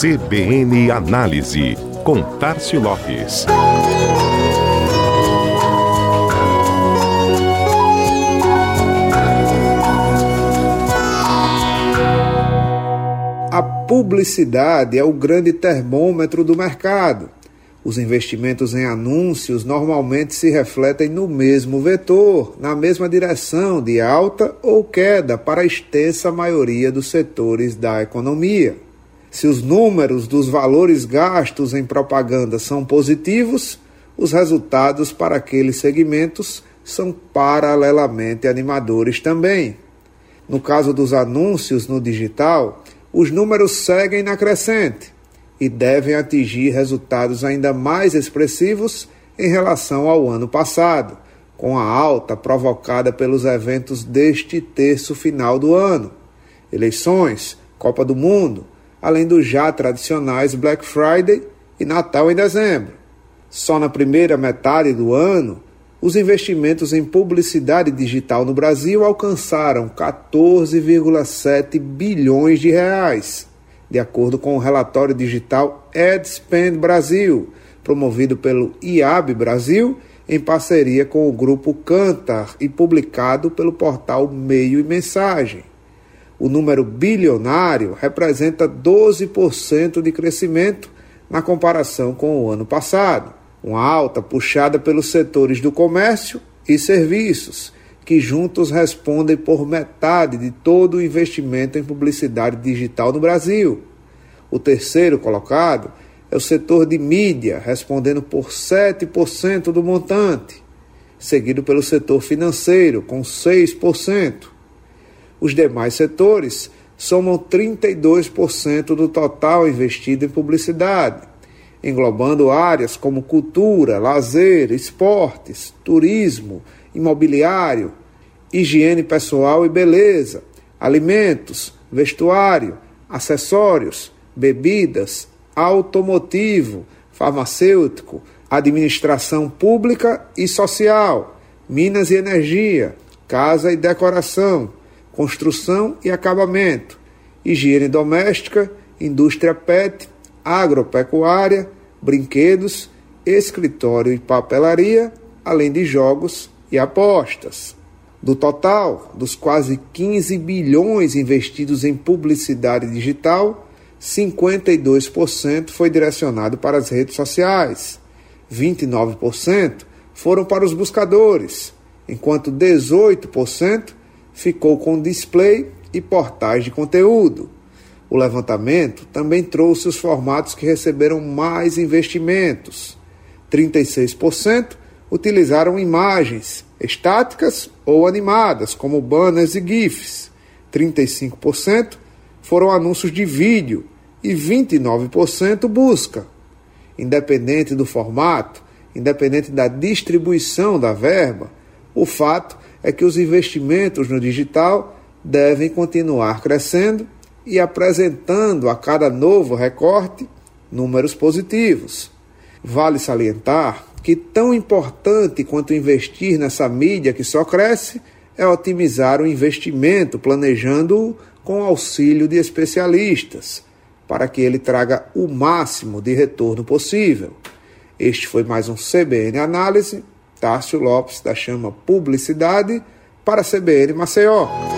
CBN Análise, com Tarcio Lopes. A publicidade é o grande termômetro do mercado. Os investimentos em anúncios normalmente se refletem no mesmo vetor, na mesma direção de alta ou queda para a extensa maioria dos setores da economia. Se os números dos valores gastos em propaganda são positivos, os resultados para aqueles segmentos são paralelamente animadores também. No caso dos anúncios no digital, os números seguem na crescente e devem atingir resultados ainda mais expressivos em relação ao ano passado, com a alta provocada pelos eventos deste terço final do ano. Eleições, Copa do Mundo, além dos já tradicionais Black Friday e Natal em dezembro. Só na primeira metade do ano, os investimentos em publicidade digital no Brasil alcançaram 14,7 bilhões de reais, de acordo com o relatório digital AdSpend Brasil, promovido pelo IAB Brasil em parceria com o grupo Cantar e publicado pelo portal Meio e Mensagem. O número bilionário representa 12% de crescimento na comparação com o ano passado, uma alta puxada pelos setores do comércio e serviços, que juntos respondem por metade de todo o investimento em publicidade digital no Brasil. O terceiro colocado é o setor de mídia, respondendo por 7% do montante, seguido pelo setor financeiro, com 6%. Os demais setores somam 32% do total investido em publicidade, englobando áreas como cultura, lazer, esportes, turismo, imobiliário, higiene pessoal e beleza, alimentos, vestuário, acessórios, bebidas, automotivo, farmacêutico, administração pública e social, minas e energia, casa e decoração, construção e acabamento, higiene doméstica, indústria PET, agropecuária, brinquedos, escritório e papelaria, além de jogos e apostas. Do total dos quase 15 bilhões investidos em publicidade digital, 52% foi direcionado para as redes sociais, 29% foram para os buscadores, enquanto 18% ficou com display e portais de conteúdo. O levantamento também trouxe os formatos que receberam mais investimentos. 36% utilizaram imagens estáticas ou animadas, como banners e GIFs. 35% foram anúncios de vídeo e 29% busca. Independente do formato, independente da distribuição da verba, o fato é que os investimentos no digital devem continuar crescendo e apresentando a cada novo recorte números positivos. Vale salientar que tão importante quanto investir nessa mídia que só cresce é otimizar o investimento, planejando-o com auxílio de especialistas, para que ele traga o máximo de retorno possível. Este foi mais um CBN Análise Tássio Lopes da Chama Publicidade para a CBN Maceió.